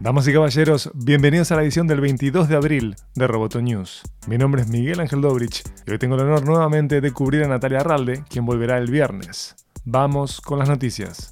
Damas y caballeros, bienvenidos a la edición del 22 de abril de Roboto News. Mi nombre es Miguel Ángel Dobrich y hoy tengo el honor nuevamente de cubrir a Natalia Arralde, quien volverá el viernes. Vamos con las noticias.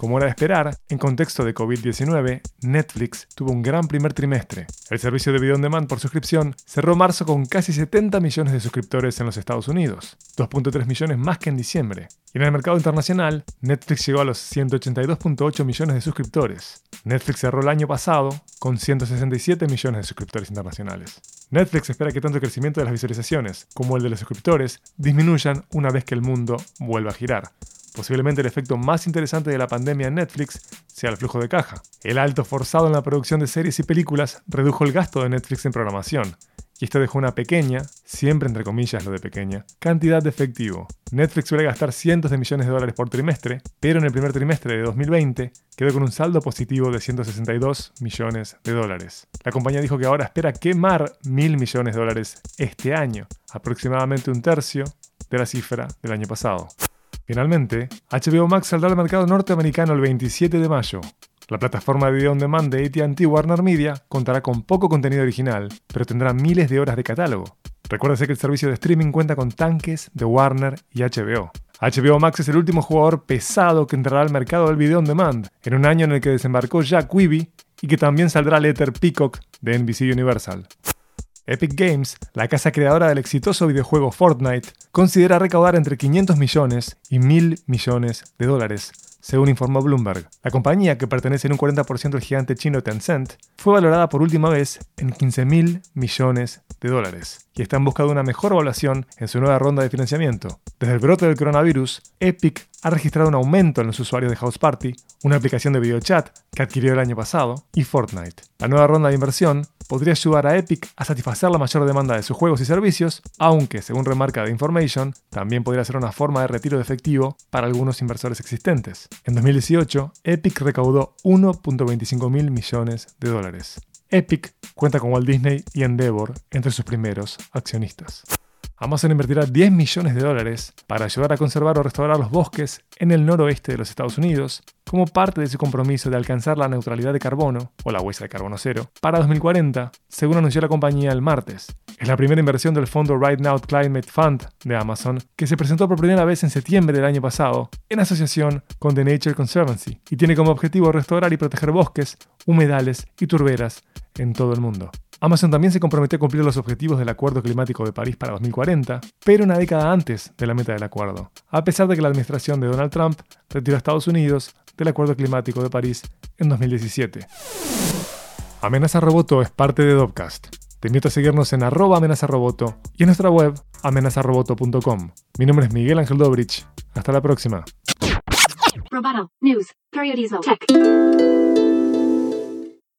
Como era de esperar, en contexto de COVID-19, Netflix tuvo un gran primer trimestre. El servicio de video on demand por suscripción cerró marzo con casi 70 millones de suscriptores en los Estados Unidos, 2.3 millones más que en diciembre. Y en el mercado internacional, Netflix llegó a los 182.8 millones de suscriptores. Netflix cerró el año pasado con 167 millones de suscriptores internacionales. Netflix espera que tanto el crecimiento de las visualizaciones como el de los suscriptores disminuyan una vez que el mundo vuelva a girar. Posiblemente el efecto más interesante de la pandemia en Netflix sea el flujo de caja. El alto forzado en la producción de series y películas redujo el gasto de Netflix en programación, y esto dejó una pequeña, siempre entre comillas lo de pequeña, cantidad de efectivo. Netflix suele gastar cientos de millones de dólares por trimestre, pero en el primer trimestre de 2020 quedó con un saldo positivo de 162 millones de dólares. La compañía dijo que ahora espera quemar mil millones de dólares este año, aproximadamente un tercio de la cifra del año pasado. Finalmente, HBO Max saldrá al mercado norteamericano el 27 de mayo. La plataforma de video on demand de AT&T Warner Media contará con poco contenido original, pero tendrá miles de horas de catálogo. Recuérdese que el servicio de streaming cuenta con tanques de Warner y HBO. HBO Max es el último jugador pesado que entrará al mercado del video on demand, en un año en el que desembarcó Jack Quibi y que también saldrá Letter Peacock de NBC Universal. Epic Games, la casa creadora del exitoso videojuego Fortnite, considera recaudar entre 500 millones y 1.000 millones de dólares, según informó Bloomberg. La compañía, que pertenece en un 40% al gigante chino Tencent, fue valorada por última vez en 15.000 millones de dólares y está en busca de una mejor evaluación en su nueva ronda de financiamiento. Desde el brote del coronavirus, Epic ha registrado un aumento en los usuarios de House Party, una aplicación de videochat que adquirió el año pasado, y Fortnite. La nueva ronda de inversión podría ayudar a Epic a satisfacer la mayor demanda de sus juegos y servicios, aunque, según remarca The Information, también podría ser una forma de retiro de efectivo para algunos inversores existentes. En 2018, Epic recaudó 1.25 mil millones de dólares. Epic cuenta con Walt Disney y Endeavor entre sus primeros accionistas. Amazon invertirá 10 millones de dólares para ayudar a conservar o restaurar los bosques en el noroeste de los Estados Unidos como parte de su compromiso de alcanzar la neutralidad de carbono, o la huella de carbono cero, para 2040, según anunció la compañía el martes. Es la primera inversión del fondo Right Now Climate Fund de Amazon, que se presentó por primera vez en septiembre del año pasado, en asociación con The Nature Conservancy, y tiene como objetivo restaurar y proteger bosques, humedales y turberas en todo el mundo. Amazon también se comprometió a cumplir los objetivos del Acuerdo Climático de París para 2040, pero una década antes de la meta del acuerdo, a pesar de que la administración de Donald Trump retiró a Estados Unidos del Acuerdo Climático de París en 2017. Amenaza Roboto es parte de Dopcast. Te invito a seguirnos en amenazaroboto y en nuestra web amenazaroboto.com. Mi nombre es Miguel Ángel Dobrich. Hasta la próxima.